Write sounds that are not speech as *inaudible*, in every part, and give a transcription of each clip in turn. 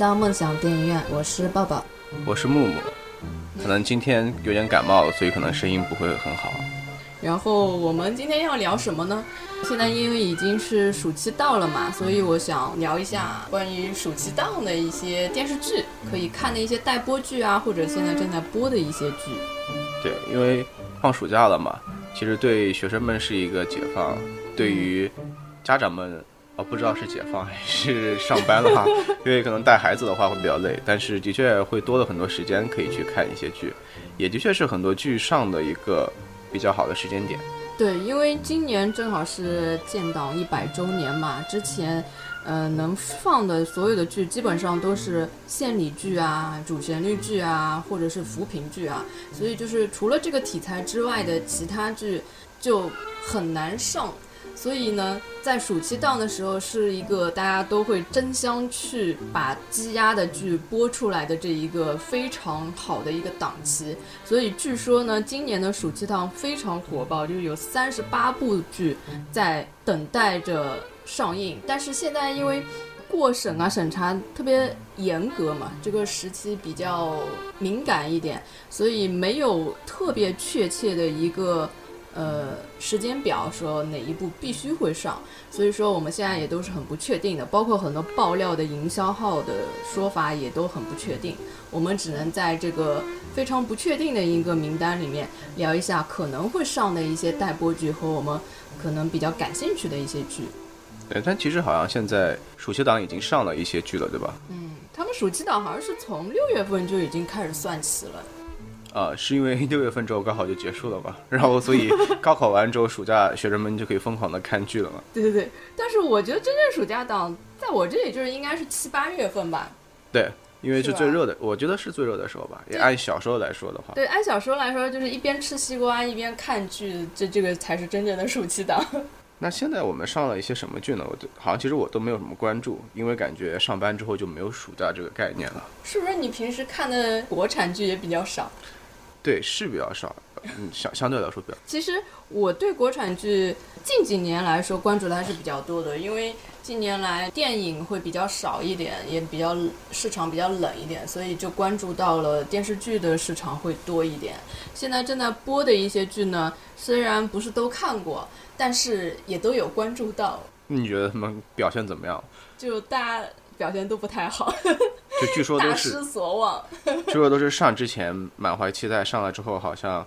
到梦想电影院，我是抱抱。我是木木，可能今天有点感冒，所以可能声音不会很好。然后我们今天要聊什么呢？现在因为已经是暑期到了嘛，所以我想聊一下关于暑期档的一些电视剧，可以看的一些待播剧啊，或者现在正在播的一些剧。对，因为放暑假了嘛，其实对学生们是一个解放，对于家长们，不知道是解放还是上班了哈，因为可能带孩子的话会比较累，但是的确会多了很多时间可以去看一些剧，也的确是很多剧上的一个比较好的时间点。对，因为今年正好是建党一百周年嘛，之前，呃，能放的所有的剧基本上都是献礼剧啊、主旋律剧啊，或者是扶贫剧啊，所以就是除了这个题材之外的其他剧就很难上。所以呢，在暑期档的时候，是一个大家都会争相去把积压的剧播出来的这一个非常好的一个档期。所以据说呢，今年的暑期档非常火爆，就是有三十八部剧在等待着上映。但是现在因为过审啊、审查特别严格嘛，这个时期比较敏感一点，所以没有特别确切的一个。呃，时间表说哪一部必须会上，所以说我们现在也都是很不确定的，包括很多爆料的营销号的说法也都很不确定。我们只能在这个非常不确定的一个名单里面聊一下可能会上的一些待播剧和我们可能比较感兴趣的一些剧。对，但其实好像现在暑期档已经上了一些剧了，对吧？嗯，他们暑期档好像是从六月份就已经开始算起了。啊，是因为六月份之后高考就结束了嘛，然后所以 *laughs* 高考完之后，暑假学生们就可以疯狂的看剧了嘛。对对对，但是我觉得真正暑假档在我这里就是应该是七八月份吧。对，因为是最热的，我觉得是最热的时候吧。也按小时候来说的话，对，按小时候来说，就是一边吃西瓜一边看剧，这这个才是真正的暑期档。*laughs* 那现在我们上了一些什么剧呢？我好像其实我都没有什么关注，因为感觉上班之后就没有暑假这个概念了。是不是你平时看的国产剧也比较少？对，是比较少，嗯，相相对来说比较。其实我对国产剧近几年来说关注的还是比较多的，因为近年来电影会比较少一点，也比较市场比较冷一点，所以就关注到了电视剧的市场会多一点。现在正在播的一些剧呢，虽然不是都看过，但是也都有关注到。你觉得他们表现怎么样？就大家表现都不太好。*laughs* 就据说都是大失所望，据说都是上之前满怀期待，上来之后好像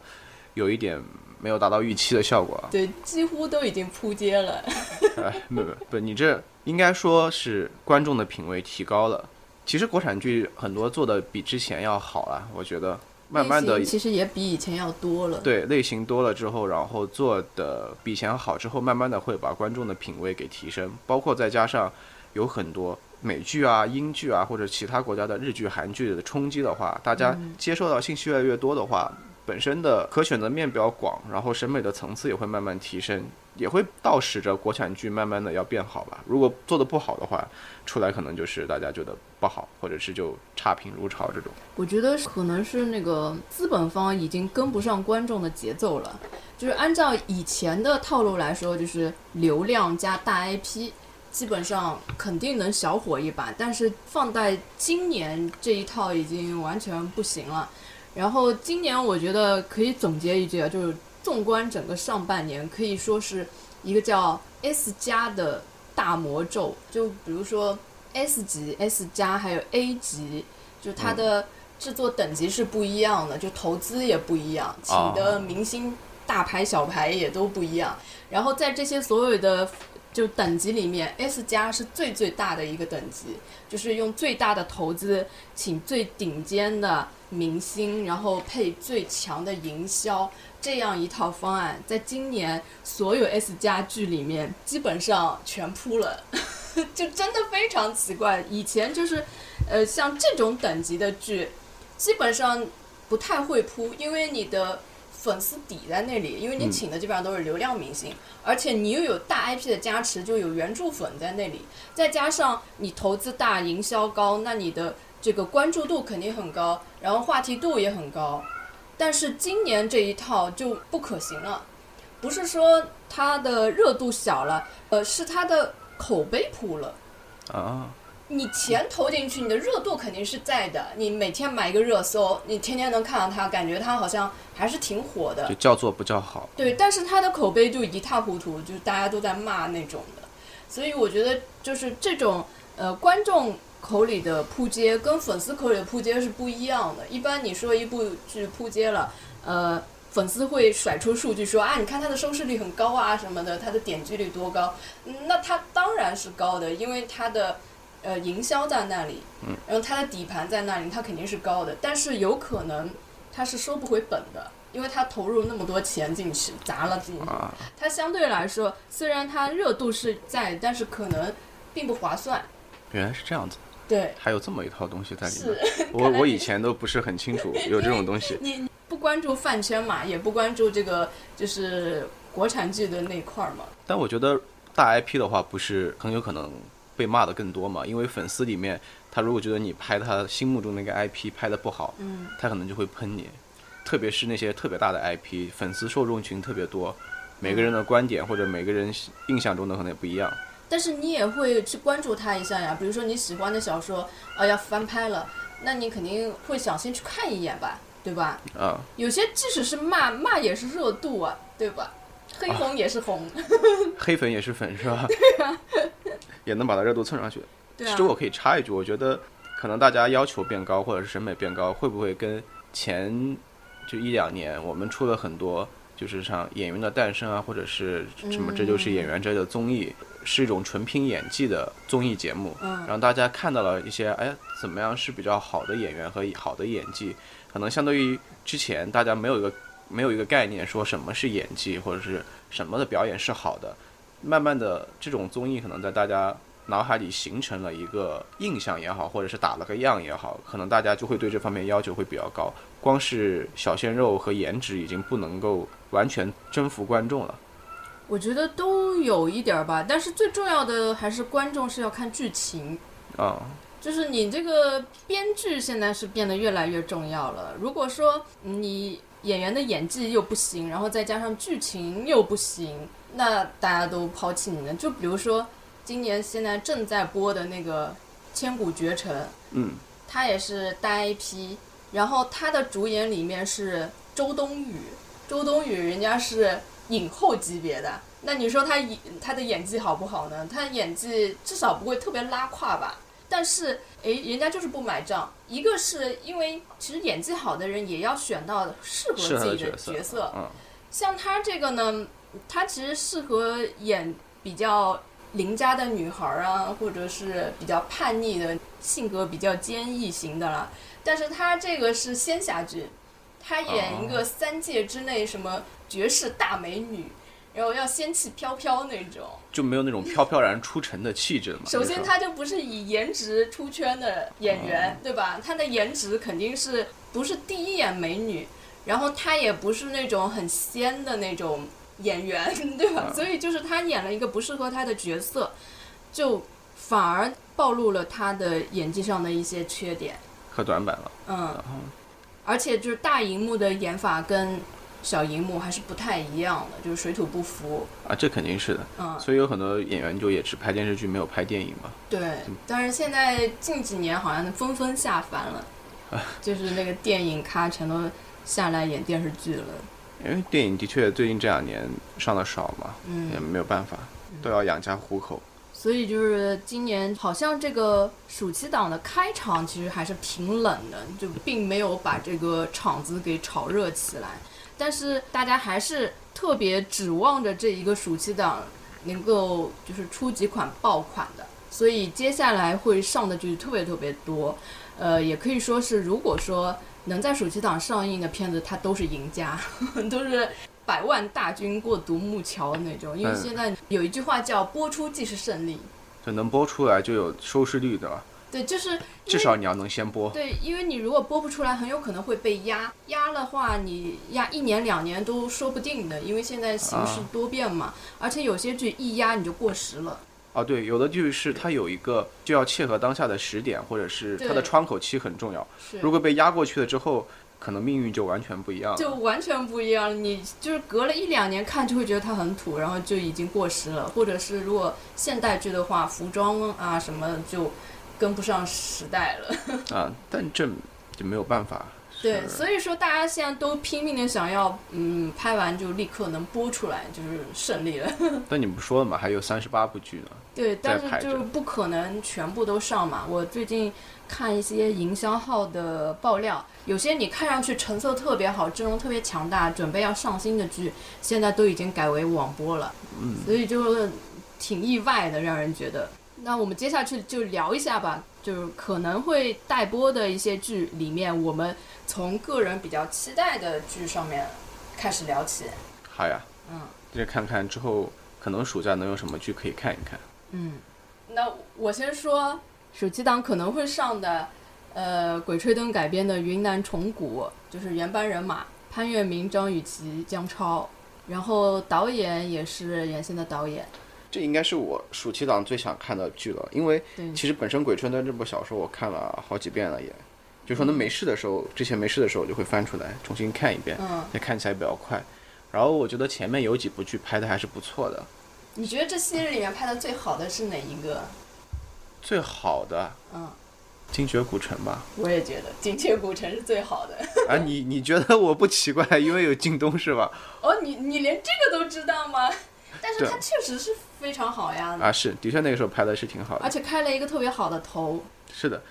有一点没有达到预期的效果。对，几乎都已经扑街了。*laughs* 哎，没有不，你这应该说是观众的品味提高了。其实国产剧很多做的比之前要好了，我觉得慢慢的其实也比以前要多了。对，类型多了之后，然后做的比以前好之后，慢慢的会把观众的品味给提升，包括再加上有很多。美剧啊、英剧啊，或者其他国家的日剧、韩剧的冲击的话，大家接受到信息越来越多的话，本身的可选择面比较广，然后审美的层次也会慢慢提升，也会倒使着国产剧慢慢的要变好吧。如果做的不好的话，出来可能就是大家觉得不好，或者是就差评如潮这种。我觉得可能是那个资本方已经跟不上观众的节奏了，就是按照以前的套路来说，就是流量加大 IP。基本上肯定能小火一把，但是放在今年这一套已经完全不行了。然后今年我觉得可以总结一句啊，就是纵观整个上半年，可以说是一个叫 S 加的大魔咒。就比如说 S 级、S 加还有 A 级，就它的制作等级是不一样的，就投资也不一样，请的明星大牌小牌也都不一样。然后在这些所有的。就等级里面，S 加是最最大的一个等级，就是用最大的投资请最顶尖的明星，然后配最强的营销，这样一套方案，在今年所有 S 加剧里面基本上全扑了，*laughs* 就真的非常奇怪。以前就是，呃，像这种等级的剧，基本上不太会扑，因为你的。粉丝底在那里，因为你请的基本上都是流量明星，而且你又有大 IP 的加持，就有原著粉在那里，再加上你投资大、营销高，那你的这个关注度肯定很高，然后话题度也很高。但是今年这一套就不可行了，不是说它的热度小了，呃，是它的口碑扑了啊。你钱投进去，你的热度肯定是在的。你每天买一个热搜，你天天能看到它，感觉它好像还是挺火的就。叫做不叫好。对，但是它的口碑就一塌糊涂，就是大家都在骂那种的。所以我觉得就是这种呃观众口里的扑街跟粉丝口里的扑街是不一样的。一般你说一部剧扑街了，呃，粉丝会甩出数据说啊，你看它的收视率很高啊什么的，它的点击率多高，嗯那它当然是高的，因为它的呃营销在那里，嗯，然后它的底盘在那里，它肯定是高的，但是有可能它是收不回本的。因为它投入那么多钱进去，砸了进去，啊，它相对来说，虽然它热度是在，但是可能并不划算。原来是这样子，对，还有这么一套东西在里面。我 *laughs* 我以前都不是很清楚有这种东西。*laughs* 你不关注饭圈嘛，也不关注这个就是国产剧的那块儿嘛。但我觉得大 IP 的话，不是很有可能被骂的更多嘛？因为粉丝里面，他如果觉得你拍他心目中那个 IP 拍的不好，嗯，他可能就会喷你。特别是那些特别大的 IP，粉丝受众群特别多，每个人的观点或者每个人印象中的可能也不一样。但是你也会去关注他一下呀。比如说你喜欢的小说啊要翻拍了，那你肯定会想先去看一眼吧，对吧？啊、有些即使是骂骂也是热度啊，对吧？黑红也是红，*laughs* 黑粉也是粉是吧？*laughs* 也能把它热度蹭上去。对啊。其实。我可以插一句，我觉得可能大家要求变高，或者是审美变高，会不会跟前就一两年我们出了很多，就是像《演员的诞生》啊，或者是什么《这就是演员》这类的综艺，是一种纯拼演技的综艺节目，嗯。让大家看到了一些哎怎么样是比较好的演员和好的演技，可能相对于之前大家没有一个没有一个概念说什么是演技或者是什么的表演是好的，慢慢的这种综艺可能在大家脑海里形成了一个印象也好，或者是打了个样也好，可能大家就会对这方面要求会比较高。光是小鲜肉和颜值已经不能够完全征服观众了。我觉得都有一点儿吧，但是最重要的还是观众是要看剧情。啊、就是你这个编剧现在是变得越来越重要了。如果说你演员的演技又不行，然后再加上剧情又不行，那大家都抛弃你了。就比如说今年现在正在播的那个《千古绝尘》，嗯，它也是大 IP，然后它的主演里面是周冬雨，周冬雨人家是影后级别的，那你说她演她的演技好不好呢？她演技至少不会特别拉胯吧？但是诶，人家就是不买账。一个是因为其实演技好的人也要选到适合自己的角色角色，嗯，像他这个呢，他其实适合演比较邻家的女孩儿啊，或者是比较叛逆的性格比较坚毅型的啦。但是他这个是仙侠剧，他演一个三界之内什么绝世大美女，然后要仙气飘飘那种。就没有那种飘飘然出尘的气质了嘛。首先，就是她就不是以颜值出圈的演员，对吧？他的颜值肯定是不是第一眼美女，然后他也不是那种很仙的那种演员，*laughs* 对吧？所以就是他演了一个不适合他的角色，就反而暴露了他的演技上的一些缺点。和短板了。嗯，而且就是大荧幕的演法跟小荧幕还是不太一样的，就是水土不服。啊，这肯定是的。嗯，所以有很多演员就也只拍电视剧，没有拍电影嘛。对，但是现在近几年好像纷纷下凡了，啊 *laughs* 就是那个电影咖全都下来演电视剧了。因为电影的确最近这两年上的少嘛，嗯也嗯，没有办法，都要养家糊口。所以就是今年好像这个暑期档的开场其实还是挺冷的，就并没有把这个场子给炒热起来。但是大家还是特别指望着这一个暑期档能够就是出几款爆款的，所以接下来会上的剧特别特别多。呃，也可以说是，如果说能在暑期档上映的片子，它都是赢家，*laughs* 都是百万大军过独木桥那种。因为嗯现在有一句话叫“播出即是胜利就能播出来就有收视率的吧，”，对，就是至少你要能先播。对，因为你如果播不出来，很有可能会被压，压的话你压一年两年都说不定的，因为现在形势啊多变嘛，而且有些剧一压你就过时了。啊，对，有的剧是它有一个就要切合当下的时点，或者是它的窗口期很重要。是，如果被压过去了之后，可能命运就完全不一样了。就完全不一样了。你就是隔了一两年看，就会觉得它很土，然后就已经过时了。或者是如果现代剧的话，服装啊什么就跟不上时代了。*laughs* 啊，但这就没有办法。对，所以说大家现在都拼命的想要，嗯，拍完就立刻能播出来，就是胜利了。*laughs* 但你不说了嘛，还有三十八部剧呢。对，但是就是不可能全部都上嘛。我最近看一些营销号的爆料，有些你看上去成色特别好、阵容特别强大、准备要上新的剧，现在都已经改为网播了。嗯，所以就挺意外的，让人觉得。那我们接下去就聊一下吧，就是可能会待播的一些剧里面，我们从个人比较期待的剧上面开始聊起。好呀，嗯就看看之后可能暑假能有什么剧可以看一看。嗯，那我先说暑期档可能会上的，呃，《鬼吹灯》改编的《云南虫谷》，就是原班人马潘粤明、张雨绮、姜超，然后导演也是原先的导演。这应该是我暑期档最想看的剧了，因为，其实本身《鬼吹灯》这部小说我看了好几遍了也，就说能没事的时候，之前没事的时候就会翻出来重新看一遍，嗯，也看起来比较快。然后我觉得前面有几部剧拍的还是不错的，你觉得这系列里面拍的最好的是哪一个？最好的嗯。《精绝古城》吧。我也觉得《精绝古城》是最好的。啊，你你觉得我不奇怪，因为有靳东是吧？哦，你你连这个都知道吗？但是对它确实是非常好呀，啊，是，的确那个时候拍的是挺好的而。且开了一个特别好的头。是的，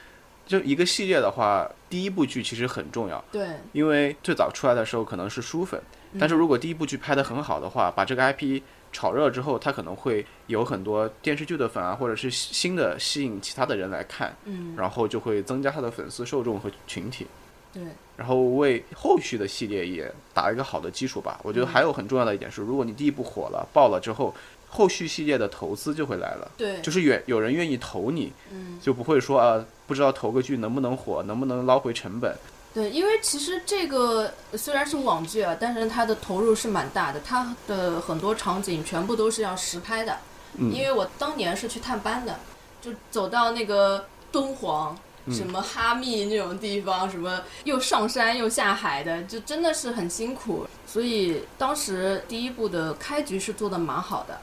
就一个系列的话，第一部剧其实很重要，对，因为最早出来的时候可能是书粉，但是如果第一部剧拍得很好的话，把这个 IP 炒热之后，它可能会有很多电视剧的粉啊，或者是新的吸引其他的人来看，嗯，然后就会增加它的粉丝受众和群体。对，然后为后续的系列也打一个好的基础吧。我觉得还有很重要的一点是，如果你第一部火了、爆了之后，后续系列的投资就会来了，对，就是愿有人愿意投你，嗯，就不会说啊，不知道投个剧能不能火，能不能捞回成本。对，因为其实这个虽然是网剧啊，但是它的投入是蛮大的，它的很多场景全部都是要实拍的。嗯因为我当年是去探班的，就走到那个敦煌。嗯什么哈密那种地方，什么又上山又下海的，就真的是很辛苦。所以当时第一部的开局是做的蛮好的，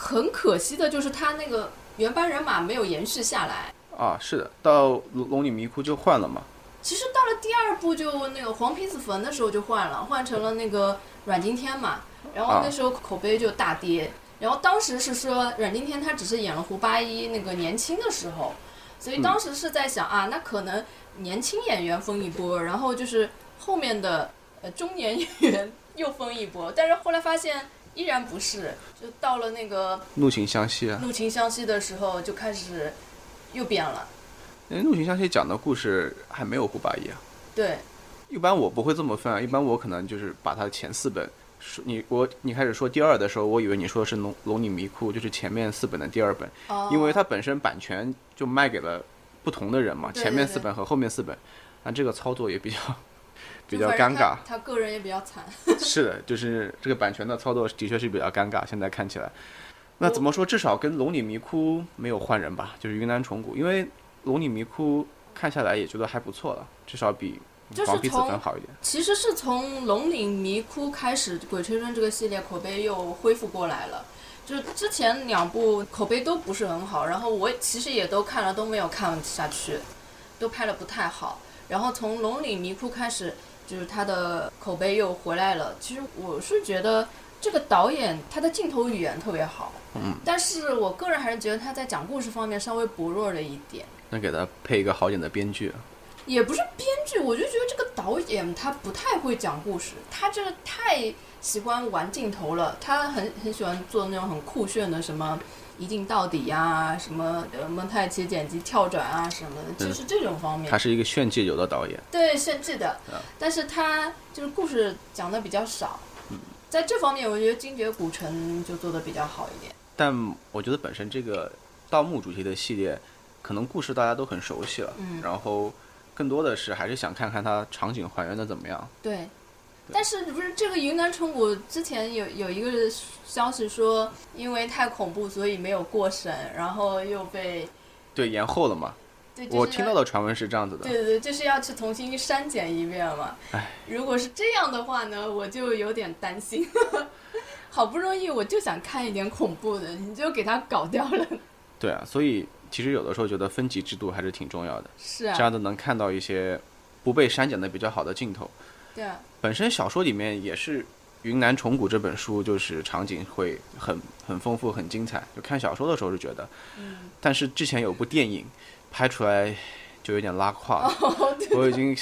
很可惜的就是他那个原班人马没有延续下来。啊，是的，到龙龙里迷窟就换了嘛。其实到了第二部就那个黄皮子坟的时候就换了，换成了那个阮经天嘛，然后啊那时候口碑就大跌。然后当时是说阮经天他只是演了胡八一那个年轻的时候，所以当时是在想、啊，那可能年轻演员封一波，然后就是后面的呃中年 *laughs* 演员又封一波，但是后来发现依然不是，就到了那个怒晴湘西啊，怒晴湘西的时候就开始又变了，因为怒晴湘西讲的故事还没有胡八一啊。对，一般我不会这么分啊，一般我可能就是把它前四本。说你我你开始说第二的时候，我以为你说的是龙龙女迷窟，就是前面四本的第二本，哦因为它本身版权就卖给了不同的人嘛，对前面四本和后面四本，那，这个操作也比较比较尴尬。他个人也比较惨。*laughs* *laughs* 是的，就是这个版权的操作的确是比较尴尬，现在看起来。那怎么说？至少跟龙岭迷窟没有换人吧，就是云南虫谷，因为龙岭迷窟看下来也觉得还不错了，至少比就是黄皮子从坟好一点。其实是从《龙岭迷窟》开始，《鬼吹灯》这个系列口碑又恢复过来了。就是之前两部口碑都不是很好，然后我其实也都看了，都没有看下去，都拍的不太好。然后从《龙岭迷窟》开始，就是他的口碑又回来了。其实我是觉得这个导演他的镜头语言特别好，嗯，但是我个人还是觉得他在讲故事方面稍微薄弱了一点。那给他配一个好点的编剧。也不是编剧，我就觉得这个导演他不太会讲故事，他这个太喜欢玩镜头了，他很很喜欢做那种很酷炫的什么一镜到底呀、什么呃蒙太奇剪辑跳转啊什么的，嗯就是这种方面他。是一个炫技流的导演。对，炫技的啊，但是他就是故事讲的比较少，在这方面我觉得《精绝古城》就做的比较好一点。但我觉得本身这个盗墓主题的系列，可能故事大家都很熟悉了，嗯然后更多的是还是想看看它场景还原的怎么样。对，但是不是这个云南虫谷之前有有一个消息说，因为太恐怖，所以没有过审，然后又被对，延后了嘛？对，就是我听到的传闻是这样子的。对对对，就是要去重新删减一遍嘛。唉，如果是这样的话呢，我就有点担心。*laughs* 好不容易我就想看一点恐怖的，你就给它搞掉了。对啊，所以其实有的时候觉得分级制度还是挺重要的，是啊，这样子能看到一些不被删减的比较好的镜头。对啊，本身小说里面也是《云南虫谷》这本书，就是场景会很很丰富、很精彩。就看小说的时候是觉得，嗯，但是之前有部电影拍出来就有点拉胯了。哦我已经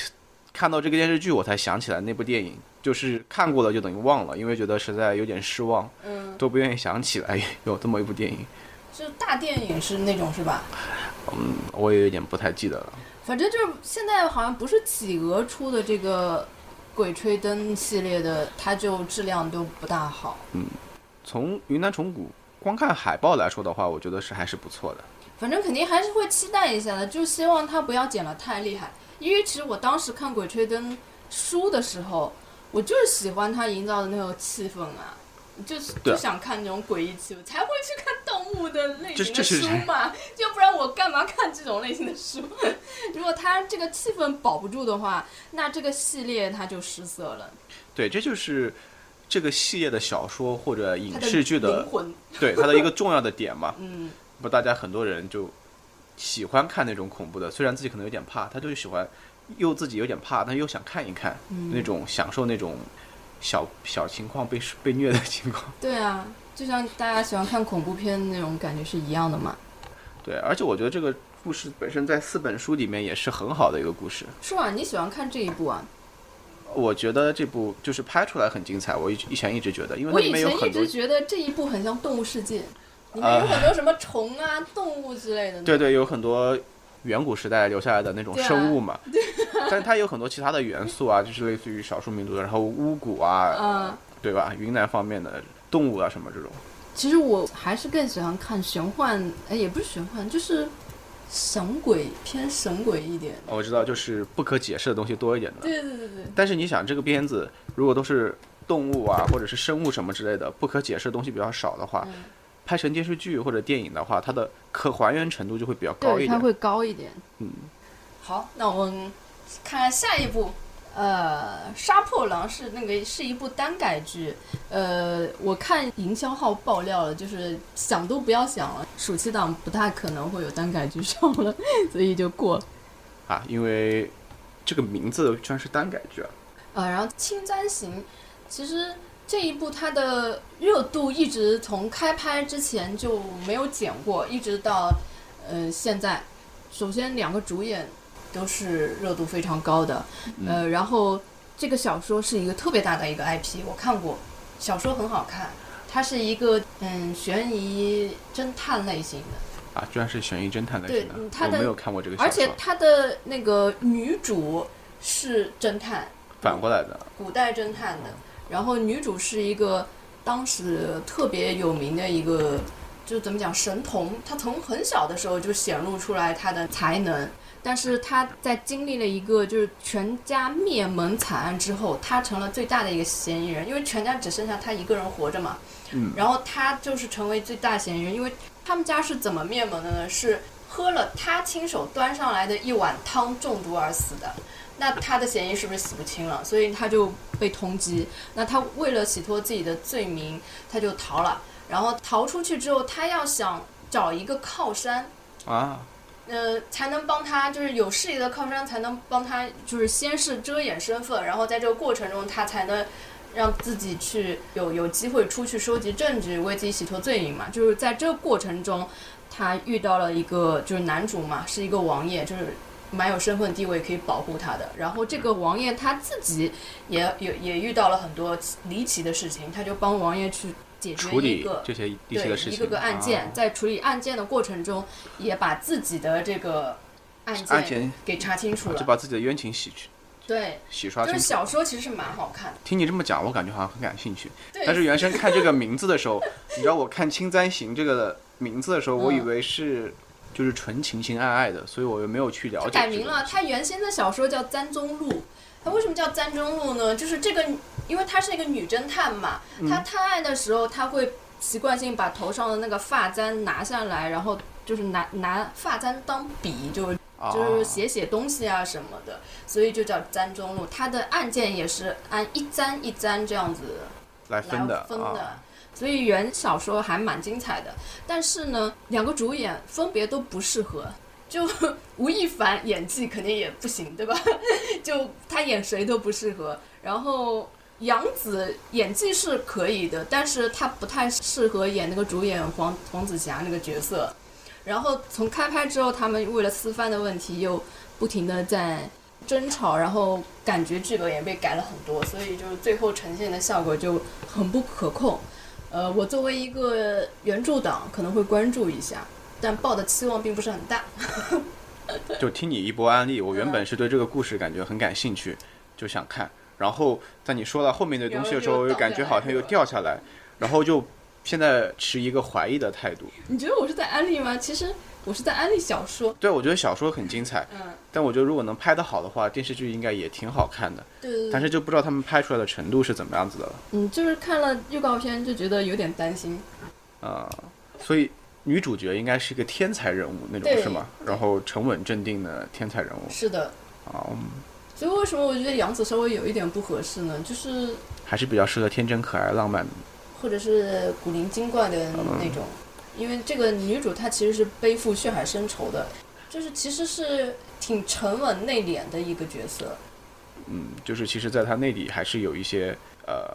看到这个电视剧，我才想起来那部电影，就是看过了就等于忘了，因为觉得实在有点失望，嗯，都不愿意想起来 *laughs* 有这么一部电影。就大电影是那种是吧？嗯，我也有点不太记得了。反正就是现在好像不是企鹅出的这个《鬼吹灯》系列的，它就质量都不大好。嗯从云南虫谷光看海报来说的话，我觉得是还是不错的。反正肯定还是会期待一下的，就希望它不要剪得太厉害。因为其实我当时看《鬼吹灯》书的时候，我就是喜欢它营造的那个气氛啊，就是就想看那种诡异气氛，才会去看动物的类型的书嘛，要不然我干嘛看这种类型的书？*laughs* 如果它这个气氛保不住的话，那这个系列它就失色了，对，这就是这个系列的小说或者影视剧的灵魂，*laughs* 对它的一个重要的点嘛。*laughs* 嗯，不，大家很多人就喜欢看那种恐怖的，虽然自己可能有点怕，他就是喜欢又自己有点怕，但又想看一看、嗯那种享受那种小小情况被被虐的情况。对啊，就像大家喜欢看恐怖片那种感觉是一样的嘛。对，而且我觉得这个故事本身在四本书里面也是很好的一个故事。是啊，你喜欢看这一部啊？我觉得这部就是拍出来很精彩，我一以前一直觉得，因为里我以面有很多前一直，觉得这一部很像《动物世界》，里面有很多什么虫啊、动物之类的。对对，有很多远古时代留下来的那种生物嘛，*laughs* 但是它有很多其他的元素啊，就是类似于少数民族的，然后巫蛊啊，嗯，对吧？云南方面的动物啊什么这种。其实我还是更喜欢看玄幻，哎，也不是玄幻，就是神鬼偏神鬼一点。我知道，就是不可解释的东西多一点的。对对对对，但是你想，这个片子如果都是动物啊，或者是生物什么之类的，不可解释的东西比较少的话，嗯拍成电视剧或者电影的话，它的可还原程度就会比较高，一点。它会高一点。嗯，好，那我们看看下一部。呃，《杀破狼》是那个是一部单改剧，呃，我看营销号爆料了，就是想都不要想了，暑期档不太可能会有单改剧上了，所以就过了。*laughs* 啊，因为这个名字居然是单改剧啊。呃，然后《青簪行》，其实这一部它的热度一直从开拍之前就没有减过，一直到呃现在。首先，两个主演都是热度非常高的，呃，然后这个小说是一个特别大的一个 IP，我看过，小说很好看，它是一个嗯悬疑侦探类型的。啊，居然是悬疑侦探类型的，嗯它的我没有看过这个小说，而且它的那个女主是侦探，反过来的。古代侦探的，然后女主是一个当时特别有名的一个，就怎么讲神童，她从很小的时候就显露出来她的才能，但是她在经历了一个就是全家灭门惨案之后，她成了最大的一个嫌疑人，因为全家只剩下她一个人活着嘛，嗯，然后她就是成为最大嫌疑人，因为他们家是怎么灭门的呢？是喝了她亲手端上来的一碗汤中毒而死的。那他的嫌疑是不是洗不清了？所以他就被通缉。那他为了洗脱自己的罪名，他就逃了。然后逃出去之后，他要想找一个靠山，啊，呃，才能帮他，就是有势力的靠山才能帮他，就是先是遮掩身份，然后在这个过程中，他才能让自己去有有机会出去收集证据，为自己洗脱罪名嘛。就是在这个过程中，他遇到了一个就是男主嘛，是一个王爷，就是蛮有身份地位可以保护他的。然后这个王爷他自己也也也遇到了很多离奇的事情，他就帮王爷去解决一个这些离奇对的事情，一个个案件，啊在处理案件的过程中，也把自己的这个案件给查清楚了。就把自己的冤情洗去对，洗刷。就是小说其实是蛮好看的。听你这么讲，我感觉好像很感兴趣。对，但是原生 *laughs* 看这个名字的时候，你知道我看《青簪行》这个名字的时候，我以嗯为是就是纯情情爱爱的，所以我又没有去了他解。改名了，。他原先的小说叫《簪中录》。他为什么叫簪中录呢？就是这个，因为她是一个女侦探嘛，嗯她探案的时候，她会习惯性把头上的那个发簪拿下来，然后就是拿拿发簪当笔，就就是写写东西啊什么的，所以就叫簪中录。它的案件也是按一簪一簪这样子来来分的分的。啊，所以原小说还蛮精彩的。但是呢，两个主演分别都不适合。就 *laughs* 吴亦凡演技肯定也不行，对吧？*laughs* 就他演谁都不适合。然后杨紫演技是可以的，但是她不太适合演那个主演黄黄子霞那个角色。然后从开拍之后，他们为了私翻的问题又不停的在争吵，然后感觉剧本也被改了很多，所以就最后呈现的效果就很不可控。呃，我作为一个原著党，可能会关注一下。但抱的期望并不是很大。*laughs* 就听你一波安利，我原本是对这个故事感觉很感兴趣，就想看。然后在你说到后面的东西的时候，又感觉好像又掉下来，然后就现在持一个怀疑的态度。你觉得我是在安利吗？其实我是在安利小说。对，我觉得小说很精彩。嗯。但我觉得如果能拍得好的话，电视剧应该也挺好看的。对。但是就不知道他们拍出来的程度是怎么样子的了。嗯，就是看了预告片就觉得有点担心。啊，所以。女主角应该是一个天才人物那种是吗？然后沉稳镇定的天才人物。是的。啊，所以为什么我觉得杨紫稍微有一点不合适呢？就是还是比较适合天真可爱、浪漫，或者是古灵精怪的那种。因为这个女主她其实是背负血海深仇的，就是其实是挺沉稳内敛的一个角色。嗯，就是其实，在她内里还是有一些呃。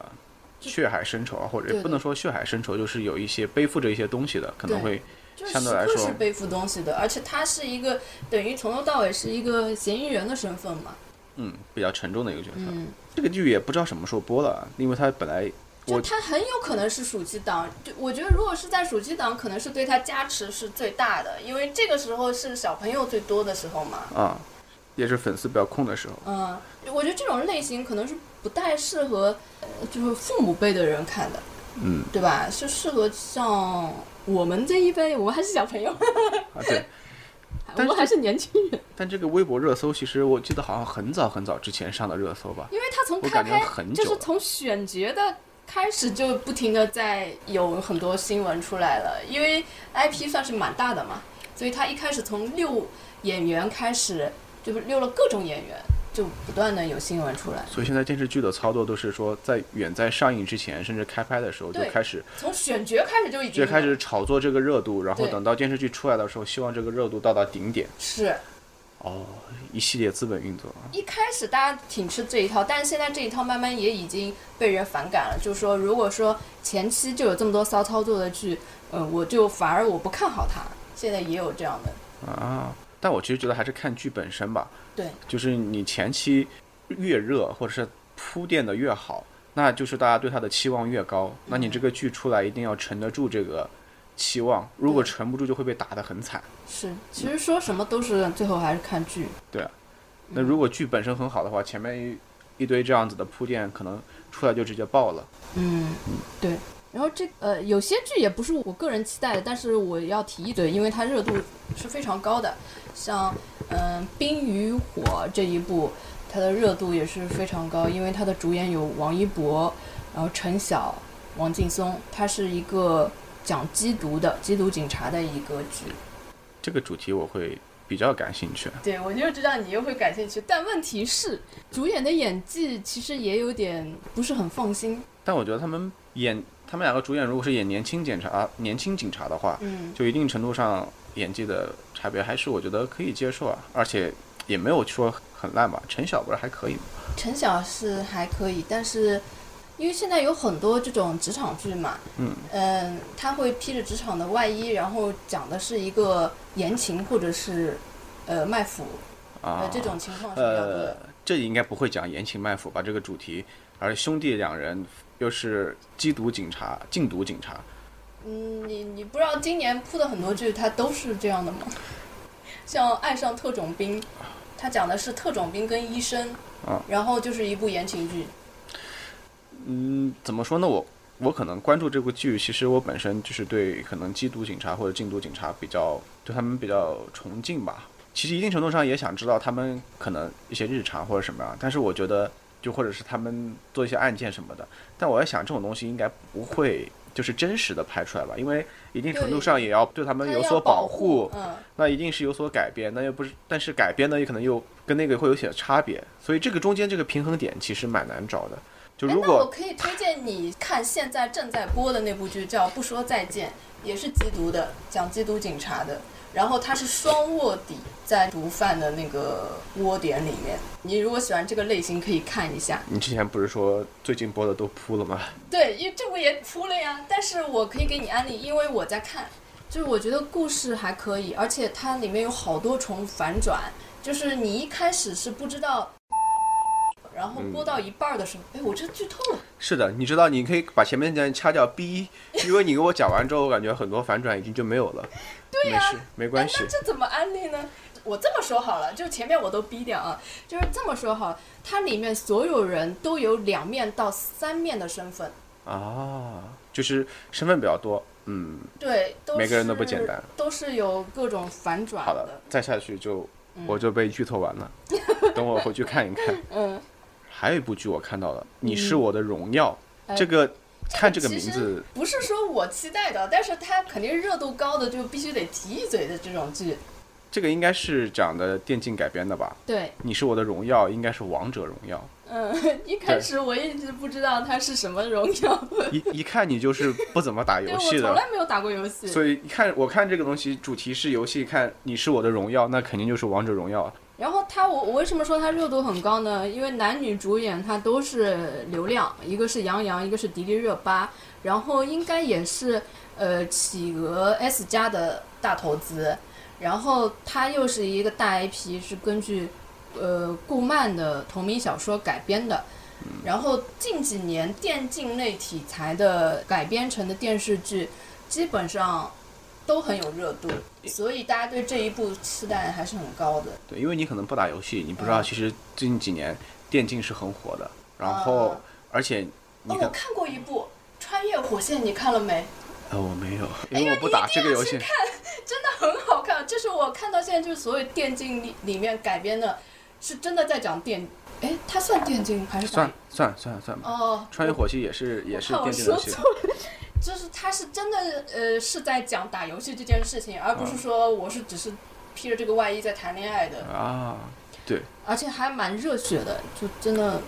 血海深仇啊，或者不能说血海深仇，就是有一些背负着一些东西的，可能会相对来说是背负东西的，而且她是一个等于从头到尾是一个嫌疑人的身份嘛。嗯，比较沉重的一个角色。这个剧也不知道什么时候播了，因为它本来就他很有可能是暑期档。就我觉得，如果是在暑期档，可能是对他加持是最大的，因为这个时候是小朋友最多的时候嘛。啊，也是粉丝比较空的时候。嗯，我觉得这种类型可能是。不太适合，就是父母辈的人看的，嗯，对吧？是适合像我们这一辈，我们还是小朋友，啊对，*laughs* 我们还是年轻人。但这个微博热搜，其实我记得好像很早很早之前上的热搜吧？因为他从开拍就是从选角的开始就不停的在有很多新闻出来了，因为 IP 算是蛮大的嘛，所以他一开始从六演员开始，就是溜了各种演员。就不断的有新闻出来，所以现在电视剧的操作都是说，在远在上映之前，甚至开拍的时候就开始从选角开始就已经就开始炒作这个热度，然后等到电视剧出来的时候，希望这个热度到达顶点。是，哦，一系列资本运作。一开始大家挺吃这一套，但是现在这一套慢慢也已经被人反感了。就是说，如果说前期就有这么多骚操作的剧，嗯，我就反而我不看好它。现在也有这样的啊。但我其实觉得还是看剧本身吧，对，就是你前期越热或者是铺垫的越好，那就是大家对它的期望越高，那你这个剧出来一定要沉得住这个期望，如果沉不住就会被打得很惨。是，其实说什么都是最后还是看剧。对啊，那如果剧本身很好的话，前面一一堆这样子的铺垫，可能出来就直接爆了。嗯，对。然后这呃有些剧也不是我个人期待的，但是我要提一嘴，因为它热度是非常高的。像嗯《冰与火》这一部，它的热度也是非常高，因为它的主演有王一博，然后陈晓、王劲松，他是一个讲缉毒的缉毒警察的一个剧。这个主题我会比较感兴趣。对，我就知道你又会感兴趣，但问题是主演的演技其实也有点不是很放心。但我觉得他们演他们两个主演，如果是演年轻警察、年轻警察的话，嗯，就一定程度上。演技的差别还是我觉得可以接受啊，而且也没有说很烂吧。陈晓不是还可以吗？陈晓是还可以，但是因为现在有很多这种职场剧嘛，嗯嗯，他会披着职场的外衣，然后讲的是一个言情或者是呃卖腐啊这种情况是比较多的。这应该不会讲言情卖腐吧？这个主题，而兄弟两人又是缉毒警察、禁毒警察。嗯，你你不知道今年铺的很多剧，它都是这样的吗？像《爱上特种兵》，它讲的是特种兵跟医生，啊，然后就是一部言情剧。嗯，怎么说呢？我我可能关注这部剧，其实我本身就是对可能缉毒警察或者禁毒警察比较对他们比较崇敬吧。其实一定程度上也想知道他们可能一些日常或者什么样，但是我觉得就或者是他们做一些案件什么的，但我在想这种东西应该不会。就是真实的拍出来吧，因为一定程度上也要对他们有所保护，那一定是有所改编，那又不是，但是改编呢也可能又跟那个会有些差别，所以这个中间这个平衡点其实蛮难找的。哎，就如那我可以推荐你看现在正在播的那部剧，叫《不说再见》，也是缉毒的，讲缉毒警察的。然后他是双卧底在毒贩的那个窝点里面。你如果喜欢这个类型，可以看一下。你之前不是说最近播的都扑了吗？*laughs* 对，因为这部也扑了呀。但是我可以给你安利，因为我在看，就是我觉得故事还可以，而且它里面有好多重反转，就是你一开始是不知道，然后播到一半的时候，哎、我这剧透了。是的，你知道你可以把前面那段掐掉 B，因为你给我讲完之后，我感觉很多反转已经就没有了。对呀没关系那。这怎么安利呢？我这么说好了，就前面我都逼掉啊，就是这么说好，它里面所有人都有两面到三面的身份，啊，就是身份比较多，嗯，对，都每个人都不简单，都是有各种反转好了的，，再下去就我就被剧透完了，等我回去看一看。*laughs* 嗯，还有一部剧我看到了，《你是我的荣耀》哎这个看这个名字，不是说我期待的，但是它肯定热度高的，就必须得提一嘴的这种剧。这个应该是讲的电竞改编的吧？对，《你是我的荣耀》应该是《王者荣耀嗯，*laughs* 一开始我一直不知道它是什么荣耀，》，一一看你就是不怎么打 *laughs* 游戏的，我从来没有打过游戏。所以一看我看这个东西主题是游戏，看《你是我的荣耀》，那肯定就是《王者荣耀》。然后它我我为什么说它热度很高呢？因为男女主演他都是流量，一个是杨洋，一个是迪丽热巴，然后应该也是呃企鹅 S 加的大投资，然后它又是一个大 IP，是根据呃顾漫的同名小说改编的。然后近几年电竞类题材的改编成的电视剧，基本上都很有热度，所以大家对这一部期待还是很高的。对，因为你可能不打游戏，你不知道其实最近几年电竞是很火的，然后啊而且你哦，我，看过一部《穿越火线》，你看了没？呃，我没有，哎因为我不打这个游戏。看真的很好看，这是我看到现在就是所有电竞里里面改编的，是真的在讲电，哎，它算电竞还是算打算算算吧，哦，穿越火线也是也是电竞游戏说。错了，就是他是真的呃是在讲打游戏这件事情，而不是说我是只是披着这个外衣在谈恋爱的，啊，对而且还蛮热血的，就真的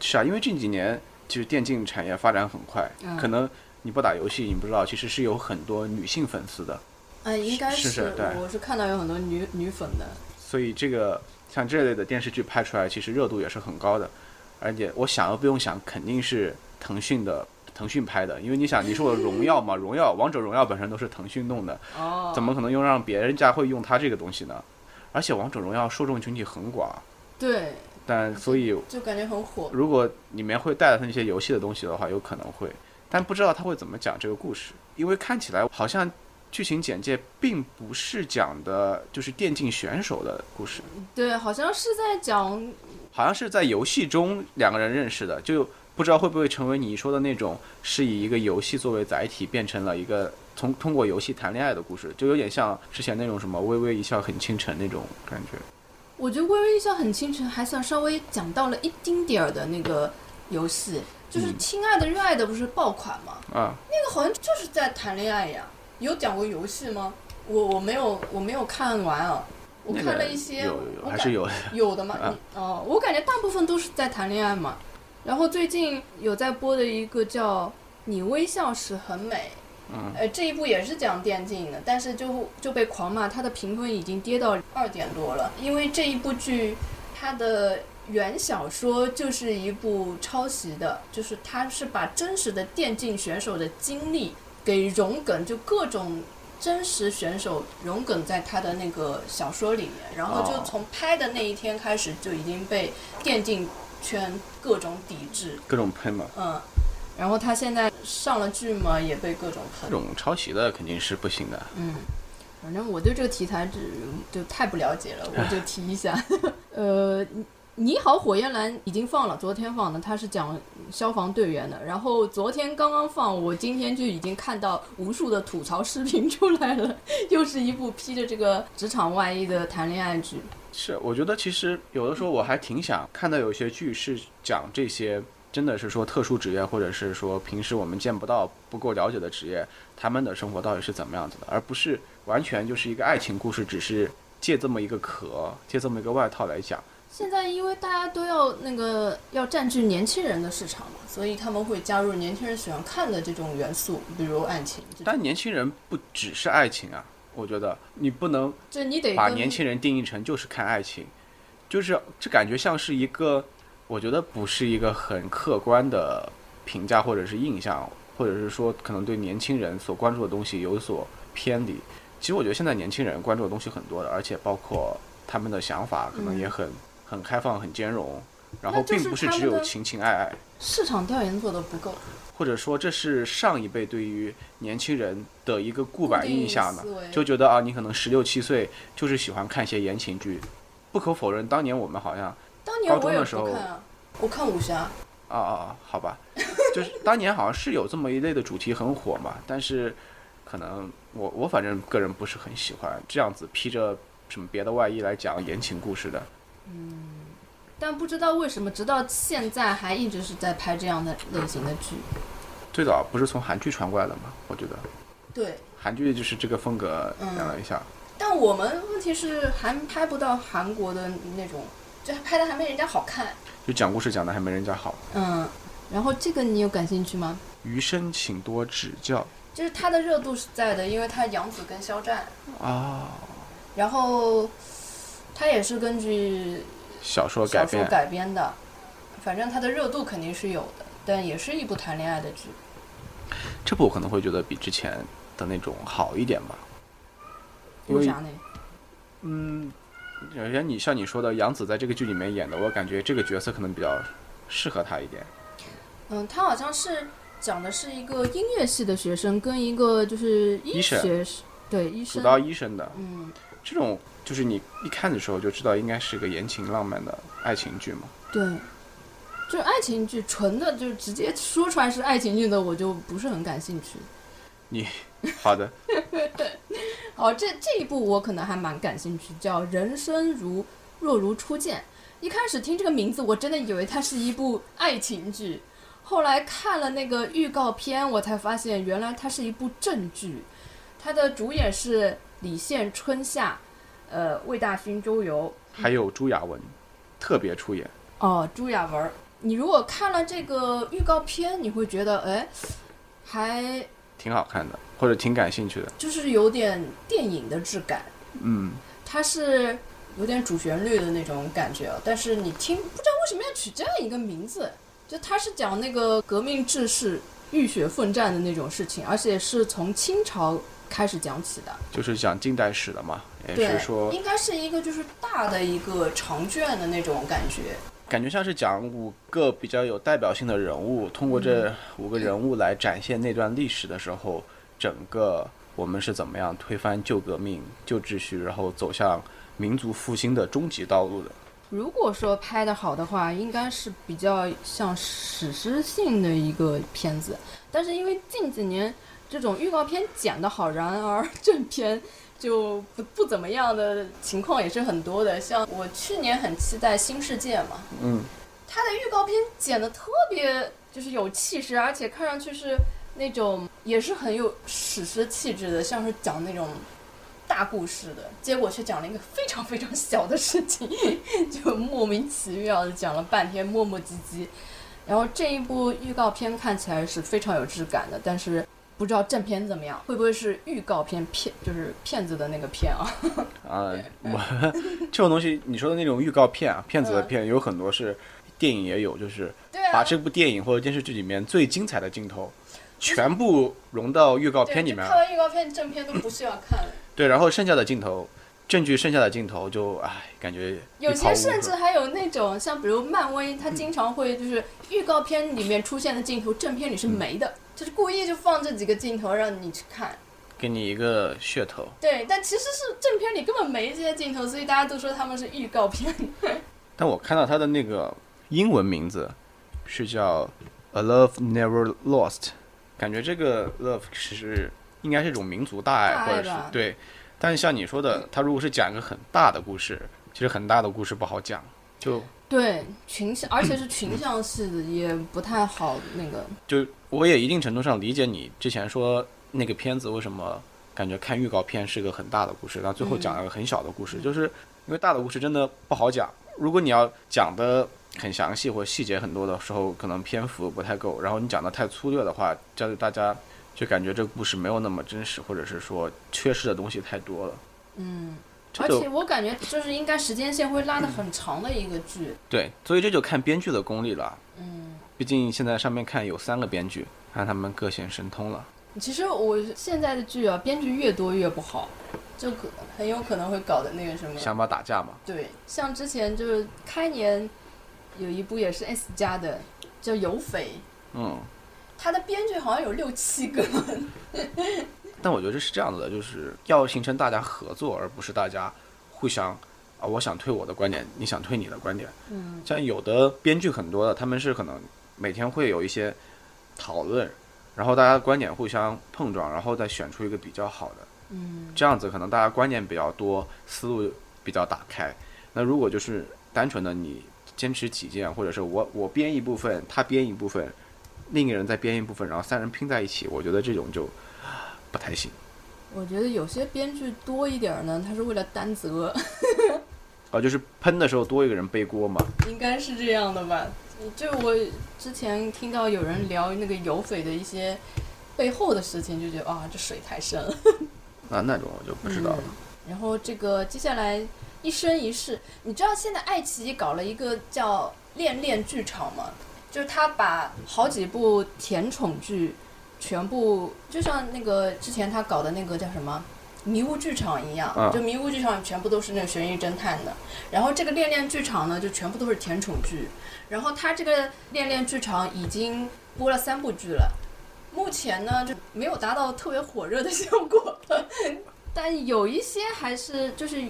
是啊，因为近几年其实电竞产业发展很快，嗯可能你不打游戏，你不知道，其实是有很多女性粉丝的，嗯应该是是对我是看到有很多女女粉的，所以这个像这类的电视剧拍出来，其实热度也是很高的，而且我想都不用想，肯定是腾讯的。腾讯拍的，因为你想，你说我荣耀嘛，*laughs* 荣耀、王者荣耀本身都是腾讯弄的，哦，怎么可能用让别人家会用它这个东西呢？而且王者荣耀受众群体很广，对，但所以就感觉很火。如果里面会带了那些游戏的东西的话，有可能会，但不知道他会怎么讲这个故事，因为看起来好像剧情简介并不是讲的就是电竞选手的故事，对，好像是在讲好像是在游戏中两个人认识的，就不知道会不会成为你说的那种是以一个游戏作为载体变成了一个从通过游戏谈恋爱的故事，就有点像之前那种什么微微一笑很倾城那种感觉。我觉得《微微一笑很倾城》还算稍微讲到了一丁点儿的那个游戏，就是《嗯亲爱的热爱的》不是爆款吗？啊，那个好像就是在谈恋爱呀。有讲过游戏吗？我我没有我没有看完啊，我看了一些，有有有还是有的。有的嘛。啊哦，我感觉大部分都是在谈恋爱嘛。然后最近有在播的一个叫《你微笑时很美》，嗯，呃，这一部也是讲电竞的，但是就就被狂骂，它的评分已经跌到二点多了。因为这一部剧，它的原小说就是一部抄袭的，就是它是把真实的电竞选手的经历给融梗，就各种真实选手融梗在他的那个小说里面，然后就哦。从拍的那一天开始就已经被电竞圈各种抵制，各种喷嘛，嗯。然后他现在上了剧嘛，也被各种喷这。种抄袭的肯定是不行的。嗯，反正我对这个题材只就太不了解了，*laughs* 我就提一下。*laughs* 呃，你好，火焰蓝已经放了，昨天放的，它是讲消防队员的。然后昨天刚刚放，我今天就已经看到无数的吐槽视频出来了，*laughs* 又是一部披着这个职场外衣的谈恋爱剧。是，我觉得其实有的时候我还挺想看到有些剧是讲这些，真的是说特殊职业，或者是说平时我们见不到、不够了解的职业，他们的生活到底是怎么样子的，而不是完全就是一个爱情故事，只是借这么一个壳、借这么一个外套来讲。现在因为大家都要那个要占据年轻人的市场嘛，所以他们会加入年轻人喜欢看的这种元素，比如爱情。但年轻人不只是爱情啊，我觉得你不能这你得把年轻人定义成就是看爱情，就是这感觉像是一个，我觉得不是一个很客观的评价或者是印象，或者是说可能对年轻人所关注的东西有所偏离。其实我觉得现在年轻人关注的东西很多的，而且包括他们的想法可能也很、很开放、很兼容，然后并不是只有情情爱爱。市场调研做的不够，或者说这是上一辈对于年轻人的一个固板印象呢，就觉得啊，你可能十六七岁就是喜欢看一些言情剧。不可否认，当年我们好像高中的时候看啊，我看武侠，啊啊啊，好吧，就是当年好像是有这么一类的主题很火嘛，但是可能我我反正个人不是很喜欢这样子披着什么别的外衣来讲言情故事的。但不知道为什么，直到现在还一直是在拍这样的类型的剧。最早不是从韩剧传过来的吗？我觉得对，韩剧就是这个风格嗯讲了一下。但我们问题是还拍不到韩国的那种，就拍的还没人家好看。就讲故事讲的还没人家好。嗯，然后这个你有感兴趣吗？余生请多指教就是它的热度是在的，因为它杨紫跟肖战，啊，然后它也是根据小说改编改编的，反正它的热度肯定是有的，但也是一部谈恋爱的剧。这部我可能会觉得比之前的那种好一点吧。因为为啥呢？嗯，首先你像你说的，杨紫在这个剧里面演的，我感觉这个角色可能比较适合她一点。嗯，她好像是讲的是一个音乐系的学生跟一个就是医学对医生，主刀医生的嗯，这种，就是你一看的时候就知道应该是个言情浪漫的爱情剧嘛。对，就是爱情剧，纯的就直接说出来是爱情剧的，我就不是很感兴趣。你好的，*laughs* 哦，这这一部我可能还蛮感兴趣，叫《人生如若如初见》。一开始听这个名字，我真的以为它是一部爱情剧，后来看了那个预告片，我才发现原来它是一部正剧。它的主演是李现、春夏，呃，魏大勋、周游，还有朱亚文特别出演。哦，朱亚文。你如果看了这个预告片，你会觉得，哎，还挺好看的，或者挺感兴趣的。就是有点电影的质感。嗯，它是有点主旋律的那种感觉，但是你听不知道为什么要取这样一个名字，就它是讲那个革命志士浴血奋战的那种事情，而且是从清朝开始讲起的。就是讲近代史的嘛，也对是说，应该是一个就是大的一个长卷的那种感觉。感觉像是讲五个比较有代表性的人物，通过这五个人物来展现那段历史的时候，整个我们是怎么样推翻旧革命、旧秩序，然后走向民族复兴的终极道路的。如果说拍的好的话，应该是比较像史诗性的一个片子。但是因为近几年这种预告片剪得好，然而正片就不不怎么样的情况也是很多的。像我去年很期待《新世界》嘛，嗯，它的预告片剪得特别就是有气势，而且看上去是那种也是很有史诗气质的，像是讲那种大故事的，结果却讲了一个非常非常小的事情，*laughs* 就莫名其妙的讲了半天，磨磨唧唧。然后这一部预告片看起来是非常有质感的，但是不知道正片怎么样，会不会是预告片骗，就是骗子的那个骗啊？啊，*laughs* 我 *laughs* 这种东西，你说的那种预告片啊，骗子的片有很多是电影也有，就是把这部电影或者电视剧里面最精彩的镜头全部融到预告片里面。看，完预告片，正片都不需要看。了。*laughs* 对，然后剩下的镜头，证据剩下的镜头就唉，感觉有些甚至还有那种像比如漫威，它经常会就是预告片里面出现的镜头，正片里是没的，就是故意就放这几个镜头让你去看。给你一个噱头。对，但其实是正片里根本没这些镜头，所以大家都说他们是预告片。但我看到它的那个英文名字是叫《A Love Never Lost》，感觉这个 love 其实应该是一种民族大爱，大爱或者是对。但是像你说的，它如果是讲一个很大的故事，其实很大的故事不好讲，就对，群像，而且是群像式的，也不太好那个。就我也一定程度上理解你之前说那个片子为什么感觉看预告片是个很大的故事，但最后讲了个很小的故事，就是因为大的故事真的不好讲。如果你要讲的很详细或细节很多的时候，可能篇幅不太够。然后你讲的太粗略的话，这样大家就感觉这个故事没有那么真实，或者是说缺失的东西太多了。嗯，而且我感觉就是应该时间线会拉得很长的一个剧。对，所以这就看编剧的功力了。嗯，毕竟现在上面看有三个编剧，看他们各显神通了。其实我现在的剧啊，编剧越多越不好，就可很有可能会搞的那个什么。想法打架嘛，对，像之前就是开年有一部也是 S 加的，叫《有匪》，嗯。他的编剧好像有六七个。*laughs* 但我觉得是这样子的，就是要形成大家合作，而不是大家互相啊，我想推我的观点，你想推你的观点。嗯，像有的编剧很多的，他们是可能每天会有一些讨论，然后大家观点互相碰撞，然后再选出一个比较好的。嗯，这样子可能大家观念比较多，思路比较打开。那如果就是单纯的你坚持己见，或者是我我编一部分，他编一部分，另一个人再编一部分，然后三人拼在一起，我觉得这种就不太行。我觉得有些编剧多一点儿呢，他是为了担责，啊，*laughs* 就是喷的时候多一个人背锅嘛。应该是这样的吧？就我之前听到有人聊那个有匪的一些背后的事情，就觉得啊，这水太深了。那那种我就不知道了。然后这个接下来一生一世，你知道现在爱奇艺搞了一个叫“恋恋剧场”吗？就是他把好几部甜宠剧全部，就像那个之前他搞的那个叫什么《迷雾剧场》一样，嗯就《迷雾剧场》全部都是那个悬疑侦探的。然后这个“恋恋剧场”呢，就全部都是甜宠剧。然后他这个“恋恋剧场”已经播了三部剧了。目前呢，就没有达到特别火热的效果，*laughs* 但有一些还是就是，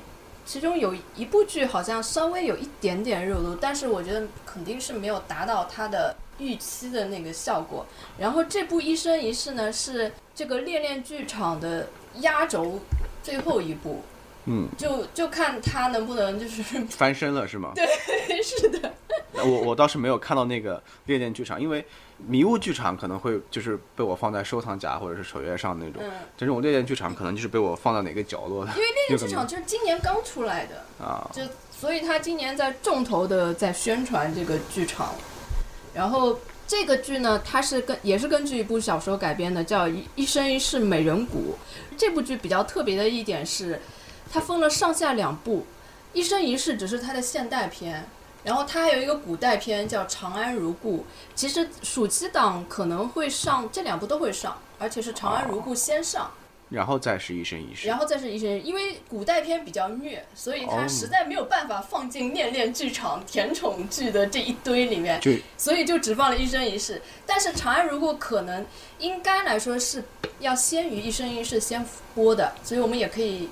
其中有一部剧好像稍微有一点点热度，但是我觉得肯定是没有达到它的预期的那个效果。然后这部《一生一世》呢，是这个恋恋剧场的压轴最后一步，嗯，就就看他能不能就是 *laughs* 翻身了是吗？对，*laughs* 是的，我我倒是没有看到那个恋恋剧场，因为迷雾剧场可能会就是被我放在收藏夹或者是首页上那种，嗯，这种恋恋剧场可能就是被我放到哪个角落的因为恋恋剧场就是今年刚出来的，啊。就所以他今年在重头的在宣传这个剧场，然后这个剧呢，它是根也是根据一部小说改编的，叫《一生一世美人谷》。这部剧比较特别的一点是，它分了上下两部，《一生一世》只是它的现代篇。然后它还有一个古代片叫《长安如故》，其实暑期档可能会上这两部都会上，而且是《长安如故》先上。然后再是一生一世然，后再是一生，因为古代片比较虐，所以它哦实在没有办法放进恋恋剧场甜宠剧的这一堆里面，就所以就只放了一生一世。但是《长安如故》可能应该来说是要先于一生一世先播的，所以我们也可以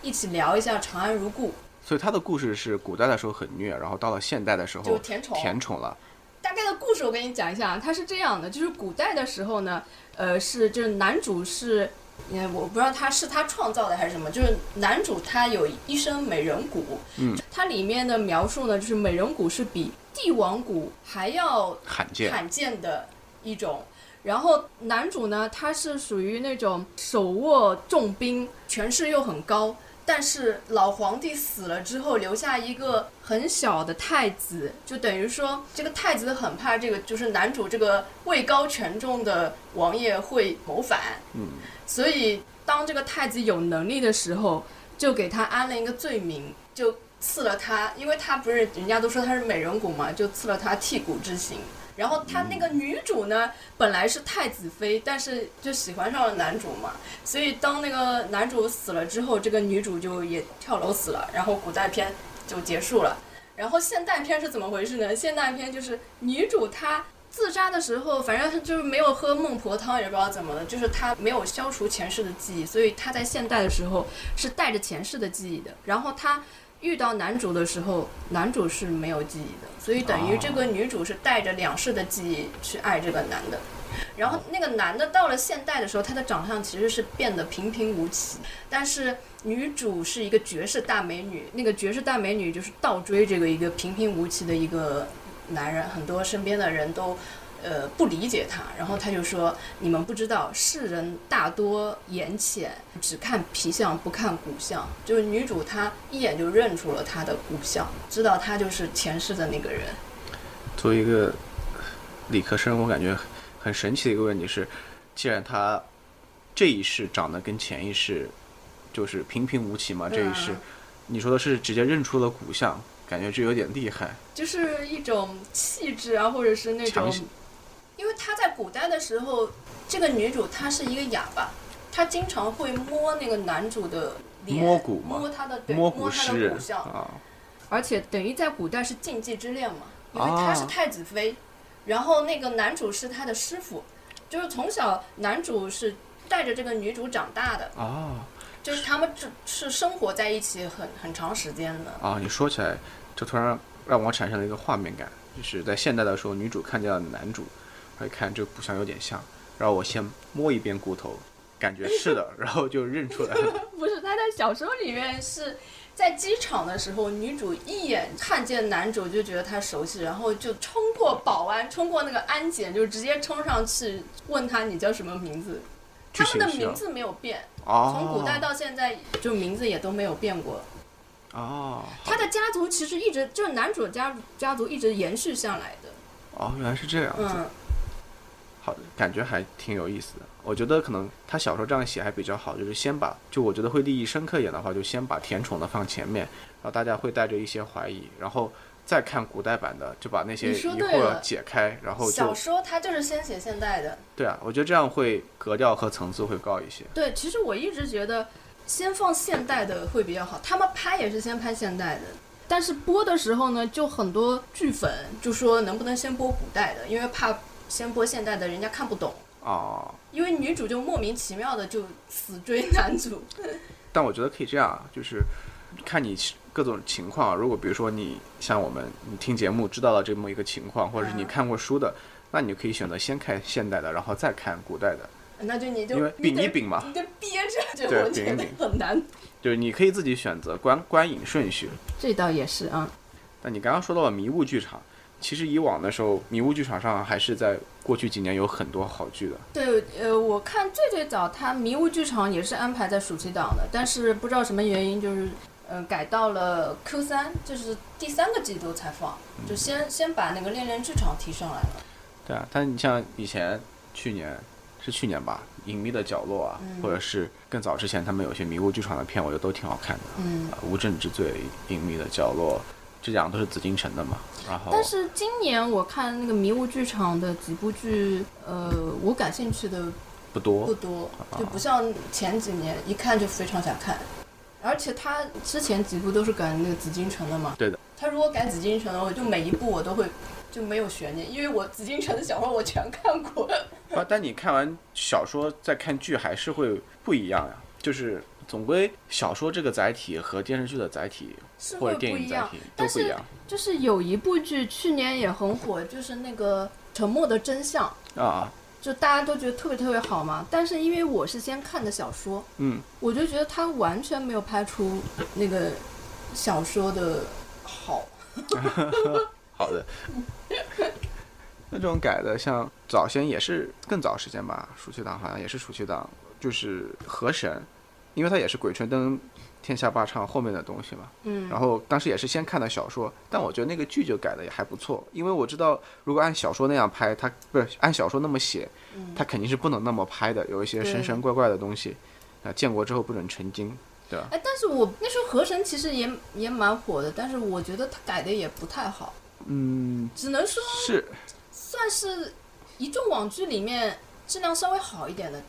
一起聊一下《长安如故》，所以他的故事是古代的时候很虐，然后到了现代的时候就甜宠。甜宠了。大概的故事我跟你讲一下，它是这样的，就是古代的时候呢，呃，是就是男主是，嗯，我不知道他是他创造的还是什么，就是男主他有一身美人骨，嗯，它里面的描述呢，就是美人骨是比帝王骨还要罕见，罕见的一种。然后男主呢，他是属于那种手握重兵，权势又很高，但是老皇帝死了之后，留下一个很小的太子，就等于说这个太子很怕这个，就是男主这个位高权重的王爷会谋反，嗯，所以当这个太子有能力的时候，就给他安了一个罪名，就赐了他，因为他不是人家都说他是美人骨嘛，就赐了他剔骨之刑。然后他那个女主呢，本来是太子妃，但是就喜欢上了男主嘛，所以当那个男主死了之后，这个女主就也跳楼死了，然后古代片就结束了。然后现代片是怎么回事呢？现代片就是女主她自杀的时候，反正就是没有喝孟婆汤，也不知道怎么的，就是她没有消除前世的记忆，所以她在现代的时候是带着前世的记忆的。然后她遇到男主的时候，男主是没有记忆的，所以等于这个女主是带着两世的记忆去爱这个男的。然后那个男的到了现代的时候，他的长相其实是变得平平无奇，但是女主是一个绝世大美女，那个绝世大美女就是倒追这个一个平平无奇的一个男人，很多身边的人都呃不理解他，然后他就说你们不知道世人大多眼浅，只看皮相不看骨相，就是女主她一眼就认出了他的骨相，知道他就是前世的那个人。作为一个理科生，我感觉很神奇的一个问题是，既然他这一世长得跟前一世就是平平无奇嘛，这一世嗯你说的是直接认出了骨相，感觉这有点厉害。就是一种气质啊，或者是那种因为她在古代的时候，这个女主她是一个哑巴，她经常会摸那个男主的脸，摸骨嘛摸他的对，摸摸他的骨相，啊，而且等于在古代是禁忌之恋嘛，因为她是啊太子妃，然后那个男主是她的师傅，就是从小男主是带着这个女主长大的，啊就是他们是是生活在一起很很长时间的。啊！你说起来，就突然让我产生了一个画面感，就是在现代的时候，女主看见了男主，会看这个骨相有点像，然后我先摸一遍骨头，感觉是的，然后就认出来了。*laughs* 不是，他在小说里面是在机场的时候，女主一眼看见男主就觉得他熟悉，然后就冲过保安，冲过那个安检，就直接冲上去问他你叫什么名字。他们的名字没有变，哦，从古代到现在就名字也都没有变过。哦，他的家族其实一直就是男主家家族一直延续下来的。哦，原来是这样。嗯，好的，感觉还挺有意思的。我觉得可能他小说这样写还比较好，就是先把，就我觉得会利益深刻一点的话，就先把甜宠的放前面，然后大家会带着一些怀疑，然后再看古代版的，就把那些你疑惑解开，然后小说它就是先写现代的。对啊，我觉得这样会格调和层次会高一些。对，其实我一直觉得先放现代的会比较好。他们拍也是先拍现代的，但是播的时候呢，就很多剧粉就说能不能先播古代的，因为怕先播现代的人家看不懂。哦，因为女主就莫名其妙的就死追男主，*laughs* 但我觉得可以这样啊，就是看你各种情况啊。如果比如说你像我们，你听节目知道了这么一个情况，或者是你嗯看过书的，那你就可以选择先看现代的，然后再看古代的，那就你就因为你得比一比嘛。你就憋着，就对我觉得很难。就是你可以自己选择观观影顺序。这倒也是啊，那你刚刚说到了迷雾剧场，其实以往的时候，迷雾剧场上还是在过去几年有很多好剧的。对，呃，我看最最早它迷雾剧场也是安排在暑期档的，但是不知道什么原因，就是呃改到了 Q 三，就是第三个季度才放，就先先把那个恋恋剧场提上来了。对啊，但你像以前去年是去年吧，《隐秘的角落》啊，嗯或者是更早之前他们有些迷雾剧场的片，我觉得都挺好看的。嗯，啊，无证之罪、隐秘的角落，这两个都是紫禁城的嘛。然后但是今年我看那个迷雾剧场的几部剧，呃，我感兴趣的不多不多，就不像前几年一看就非常想看。而且他之前几部都是赶那个紫禁城的嘛。对的。他如果赶紫禁城的话，就每一部我都会就没有悬念，因为我紫禁城的小说我全看过。啊，但你看完小说再看剧还是会不一样呀。就是总归小说这个载体和电视剧的载体或者电影载体，都不一样就是有一部剧去年也很火，就是那个《沉默的真相》，啊。就大家都觉得特别特别好嘛。但是因为我是先看的小说，嗯，我就觉得它完全没有拍出那个小说的好。*laughs* *laughs* 好的。那这种改的，像早先也是更早时间吧，暑期档好像也是暑期档，就是河神，因为它也是《鬼吹灯》《天下霸唱》后面的东西嘛。嗯，然后当时也是先看的小说，但我觉得那个剧就改的也还不错，因为我知道如果按小说那样拍，它不是按小说那么写，它肯定是不能那么拍的，有一些神神怪怪的东西，啊，建国之后不准成精，对吧？哎，但是我那时候河神其实也也蛮火的，但是我觉得他改的也不太好，嗯，只能说是算是一众网剧里面质量稍微好一点的。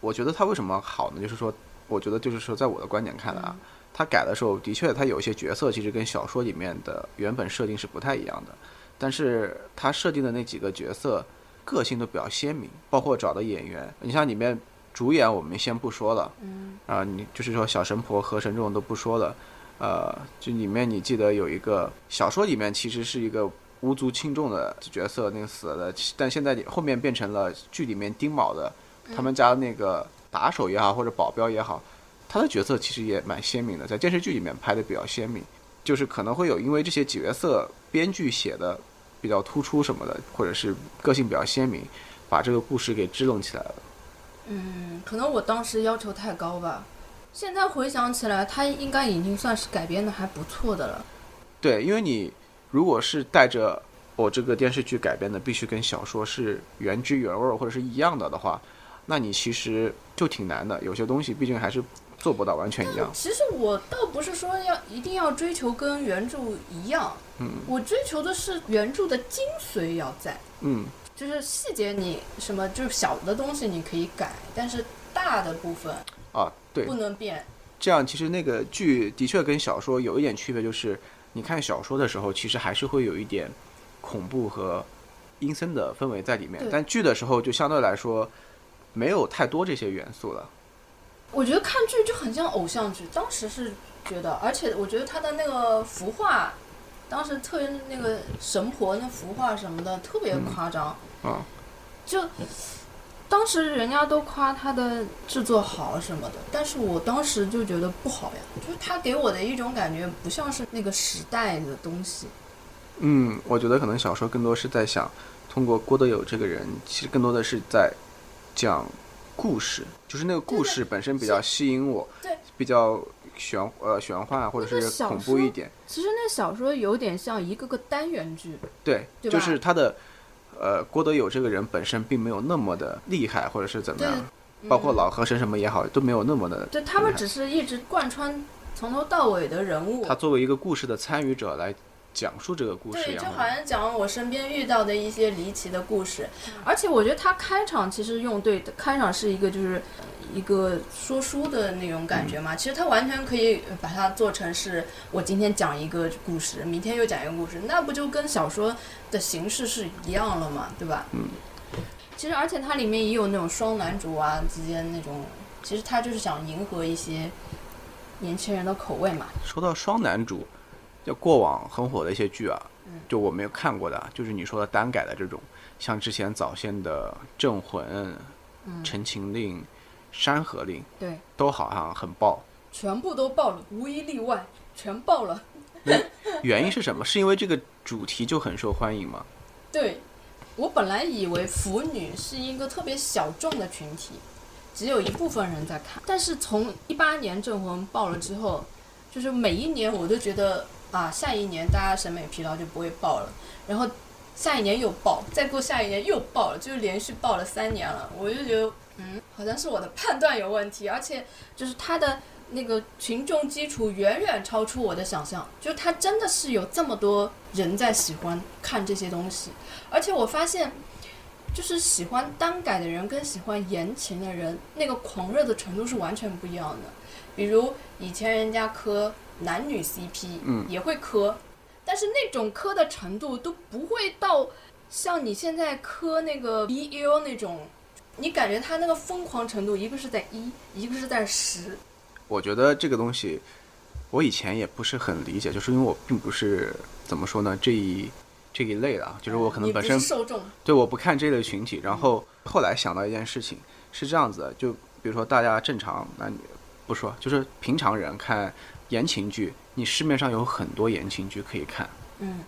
我觉得它为什么好呢？就是说，我觉得就是说，在我的观点看来啊，他改的时候，的确他有一些角色其实跟小说里面的原本设定是不太一样的，但是他设定的那几个角色个性都比较鲜明，包括找的演员，你像里面主演我们先不说了，嗯。啊，你就是说小神婆、河神这种都不说了，呃，就里面你记得有一个小说里面其实是一个无足轻重的角色，那个死了的，但现在后面变成了剧里面丁卯的他们家那个打手也好或者保镖也好，他的角色其实也蛮鲜明的，在电视剧里面拍的比较鲜明，就是可能会有因为这些角色编剧写的比较突出什么的，或者是个性比较鲜明，把这个故事给支棱起来了。嗯，可能我当时要求太高吧。现在回想起来，他应该已经算是改编的还不错的了。对，因为你如果是带着我这个电视剧改编的必须跟小说是原汁原味儿或者是一样的的话，那你其实就挺难的。有些东西毕竟还是做不到完全一样。其实我倒不是说要一定要追求跟原著一样，嗯我追求的是原著的精髓要在，嗯，就是细节你什么就是小的东西你可以改，但是大的部分啊，对不，能变。这样其实那个剧的确跟小说有一点区别，就是你看小说的时候，其实还是会有一点恐怖和阴森的氛围在里面，但剧的时候就相对来说没有太多这些元素了。我觉得看剧就很像偶像剧，当时是觉得，而且我觉得他的那个服化，当时特别那个神婆那服化什么的特别夸张，啊，就当时人家都夸他的制作好什么的，但是我当时就觉得不好呀，就是他给我的一种感觉不像是那个时代的东西。嗯，我觉得可能小说更多是在想，通过郭德友这个人，其实更多的是在讲故事，就是那个故事本身比较吸引我，对，比较玄呃玄幻啊或者是恐怖一点，其实那小说有点像一个个单元剧，对，对就是他的呃郭德友这个人本身并没有那么的厉害，或者是怎么对样，，包括嗯老和神什么也好，都没有那么的。对他们只是一直贯穿从头到尾的人物，他作为一个故事的参与者来讲述这个故事对，一样的。就好像讲我身边遇到的一些离奇的故事，而且我觉得他开场其实用对，开场是一个就是呃一个说书的那种感觉嘛，其实他完全可以把它做成是我今天讲一个故事，明天又讲一个故事，那不就跟小说的形式是一样了嘛，对吧？嗯。其实，而且它里面也有那种双男主啊之间那种，其实他就是想迎合一些年轻人的口味嘛。说到双男主，就过往很火的一些剧啊，嗯就我没有看过的啊，就是你说的单改的这种，像之前早先的《镇魂》嗯陈情令》《山河令》对，都好像很爆。全部都爆了，无一例外，全爆了。原因是什么？是因为这个主题就很受欢迎吗？对，我本来以为腐女是一个特别小众的群体，只有一部分人在看。但是从一八年《镇魂》爆了之后，就是每一年我都觉得啊，下一年大家审美疲劳就不会爆了，然后下一年又爆，再过下一年又爆了，就连续爆了三年了。我就觉得，嗯，好像是我的判断有问题，而且就是它的。那个群众基础远远超出我的想象，就它真的是有这么多人在喜欢看这些东西，而且我发现，就是喜欢单改的人跟喜欢言情的人，那个狂热的程度是完全不一样的。比如以前人家磕男女 CP，嗯也会磕，但是那种磕的程度都不会到像你现在磕那个 BL 那种，你感觉他那个疯狂程度，一个是在一，一个是在十。我觉得这个东西，我以前也不是很理解，就是因为我并不是怎么说呢这一这一类的啊，就是我可能本身受众，对，我不看这类群体。然后后来想到一件事情，是这样子的，就比如说大家正常男女不说，就是平常人看言情剧，你市面上有很多言情剧可以看，嗯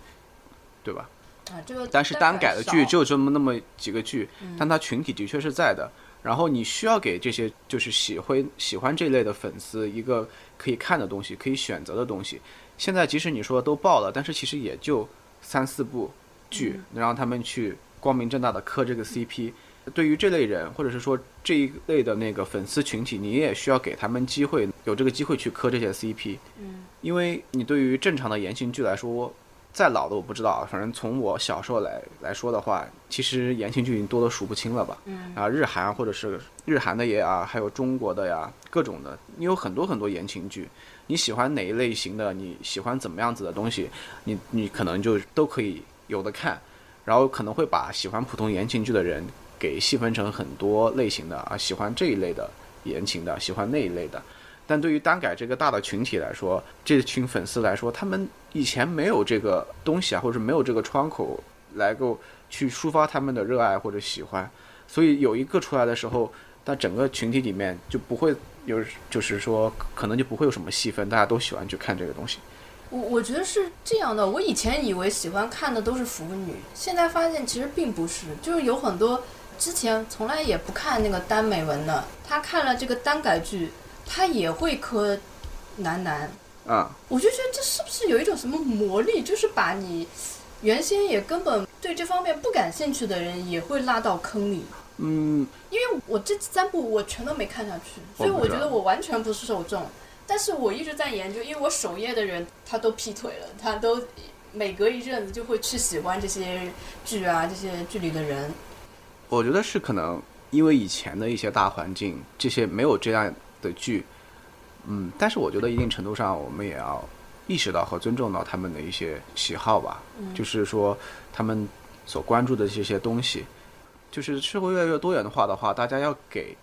对吧？啊，这个但是单改的剧少就这么那么几个剧，嗯但它群体的确是在的。然后你需要给这些就是喜欢喜欢这类的粉丝一个可以看的东西，可以选择的东西。现在即使你说都爆了，但是其实也就三四部剧，能让他们去光明正大的磕这个 CP。对于这类人，或者是说这一类的那个粉丝群体，你也需要给他们机会，有这个机会去磕这些 CP。嗯因为你对于正常的言情剧来说，再老的我不知道啊，反正从我小时候来来说的话，其实言情剧已经多得数不清了吧。嗯啊，日韩或者是日韩的也啊，还有中国的呀，各种的，你有很多很多言情剧，你喜欢哪一类型的，你喜欢怎么样子的东西，你你可能就都可以有的看，然后可能会把喜欢普通言情剧的人给细分成很多类型的啊，喜欢这一类的言情的，喜欢那一类的。但对于单改这个大的群体来说，这群粉丝来说，他们以前没有这个东西啊，或者没有这个窗口来够去抒发他们的热爱或者喜欢，所以有一个出来的时候，那整个群体里面就不会有，就是说可能就不会有什么细分，大家都喜欢去看这个东西。我我觉得是这样的，我以前以为喜欢看的都是腐女，现在发现其实并不是，就是有很多之前从来也不看那个耽美文的，他看了这个耽改剧，他也会磕男男。啊、我就觉得这是不是有一种什么魔力，就是把你原先也根本对这方面不感兴趣的人也会拉到坑里。嗯，因为我这三部我全都没看下去，所以我觉得我完全不是受众。但是我一直在研究，因为我首页的人他都劈腿了，他都每隔一阵子就会去喜欢这些剧啊，这些剧里的人。我觉得是可能因为以前的一些大环境，这些没有这样的剧，嗯，但是我觉得一定程度上我们也要意识到和尊重到他们的一些喜好吧，就是说他们所关注的这些东西，就是社会越来越多元化的话，大家要给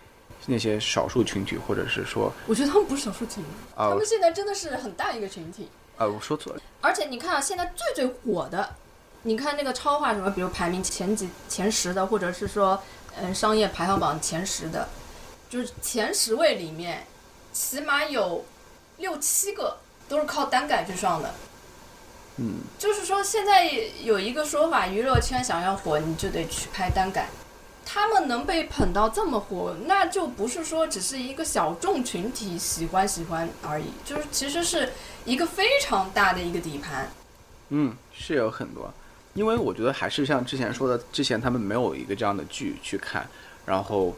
那些少数群体，或者是说我觉得他们不是少数群体，啊他们现在真的是很大一个群体。啊，我说错了，而且你看啊，现在最最火的，你看那个超话什么，比如排名前几前十的，或者是说，嗯，商业排行榜前十的，就是前十位里面，起码有六七个都是靠单改去上的。嗯，就是说现在有一个说法，娱乐圈想要火，你就得去拍单改。他们能被捧到这么火，那就不是说只是一个小众群体喜欢喜欢而已，就是其实是一个非常大的一个底盘。嗯，是有很多，因为我觉得还是像之前说的，之前他们没有一个这样的剧去看，然后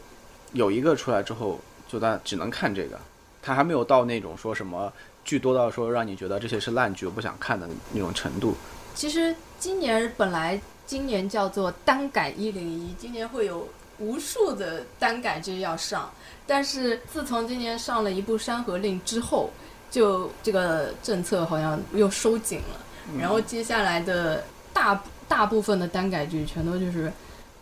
有一个出来之后，就大家只能看这个，他还没有到那种说什么剧多到说让你觉得这些是烂剧，我不想看的那种程度。其实今年本来今年叫做单改一零一，今年会有无数的单改剧要上，但是自从今年上了一部《山河令》之后，就这个政策好像又收紧了，然后接下来的大大部分的单改剧全都就是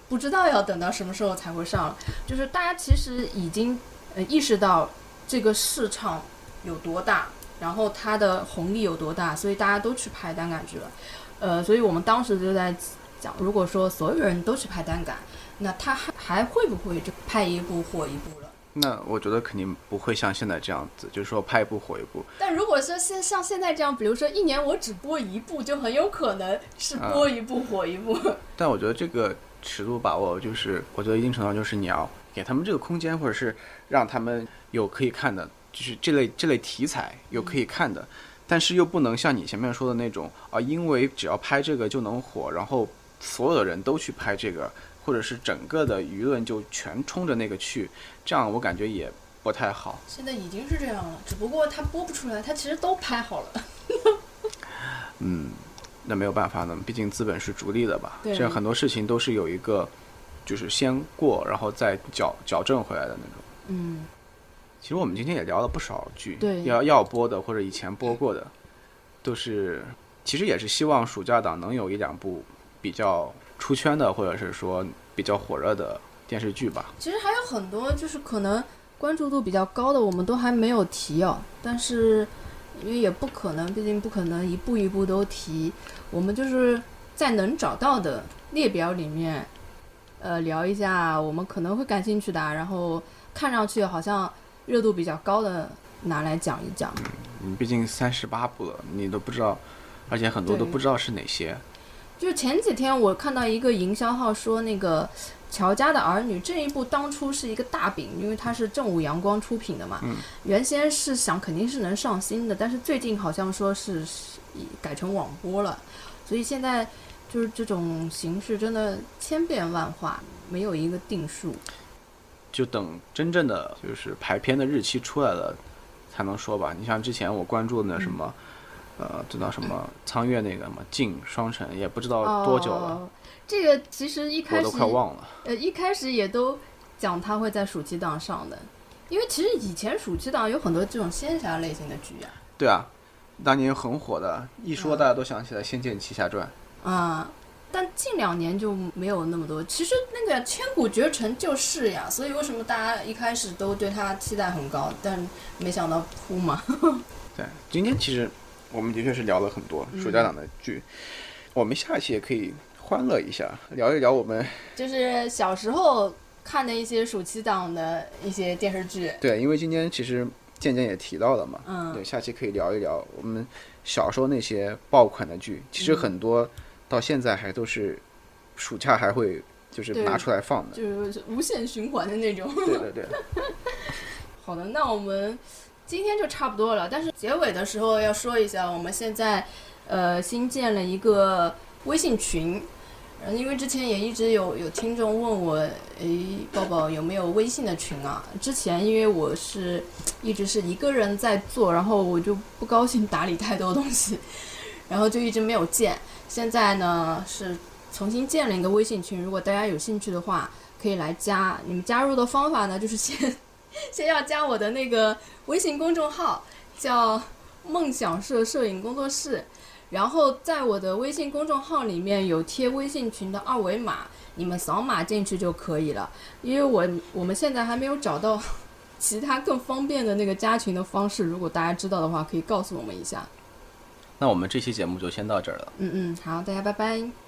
不知道要等到什么时候才会上，就是大家其实已经呃意识到这个市场有多大，然后它的红利有多大，所以大家都去拍单改剧了。呃，所以我们当时就在讲，如果说所有人都去拍单改，那他还还会不会就拍一部火一部？那我觉得肯定不会像现在这样子，就是说拍一部火一部。但如果说现像现在这样，比如说一年我只播一部，就很有可能是播一部火一部。*laughs* 但我觉得这个尺度把握，就是我觉得一定程度上就是你要给他们这个空间，或者是让他们有可以看的，就是这类这类题材有可以看的，但是又不能像你前面说的那种啊，因为只要拍这个就能火，然后所有的人都去拍这个，或者是整个的舆论就全冲着那个去，这样我感觉也不太好。现在已经是这样了，只不过他播不出来，他其实都拍好了。*laughs* 嗯，那没有办法呢，毕竟资本是逐利的吧。对这很多事情都是有一个，就是先过，然后再矫矫正回来的那种。嗯，其实我们今天也聊了不少剧，对要要播的或者以前播过的，都是其实也是希望暑假档能有一两部比较出圈的，或者是说比较火热的电视剧吧。其实还有很多就是可能关注度比较高的，我们都还没有提哦。但是因为也不可能，毕竟不可能一步一步都提，我们就是在能找到的列表里面，呃，聊一下我们可能会感兴趣的，然后看上去好像热度比较高的拿来讲一讲。嗯，毕竟三十八部了，你都不知道，而且很多都不知道是哪些。就是前几天我看到一个营销号说，那个《乔家的儿女》这一部当初是一个大饼，因为它是正午阳光出品的嘛。嗯原先是想肯定是能上新的，但是最近好像说是是改成网播了，所以现在就是这种形式真的千变万化，没有一个定数。就等真正的就是排片的日期出来了，才能说吧。你像之前我关注的那什么，呃，知道什么苍月那个什么镜双城，也不知道多久了，哦这个其实一开始我都快忘了。呃，一开始也都讲他会在暑期档上的，因为其实以前暑期档有很多这种仙侠类型的剧啊，对啊，当年很火的，一说大家都想起来《仙剑奇侠传》。啊、但近两年就没有那么多。其实那个《千古绝尘》就是呀，所以为什么大家一开始都对他期待很高，但没想到扑嘛。*laughs* 对，今天其实我们的确是聊了很多暑假档的剧，我们下一期也可以欢乐一下，聊一聊我们 *laughs* 就是小时候看的一些暑期档的一些电视剧。对，因为今天其实渐渐也提到了嘛，嗯。对，下期可以聊一聊我们小时候那些爆款的剧，其实很多到现在还都是暑假还会就是拿出来放的，就是无限循环的那种。对对对，*laughs* 好的，那我们今天就差不多了。但是结尾的时候要说一下，我们现在呃新建了一个微信群。嗯，因为之前也一直有有听众问我，诶，抱抱有没有微信的群啊？之前因为我是一直是一个人在做，然后我就不高兴打理太多东西，*laughs* 然后就一直没有建。现在呢是重新建了一个微信群，如果大家有兴趣的话，可以来加。你们加入的方法呢，就是先先要加我的那个微信公众号，叫“梦想社摄影工作室”，然后在我的微信公众号里面有贴微信群的二维码，你们扫码进去就可以了。因为我我们现在还没有找到 *laughs* 其他更方便的那个加群的方式，如果大家知道的话，可以告诉我们一下。那我们这期节目就先到这儿了。嗯嗯，好，大家拜拜。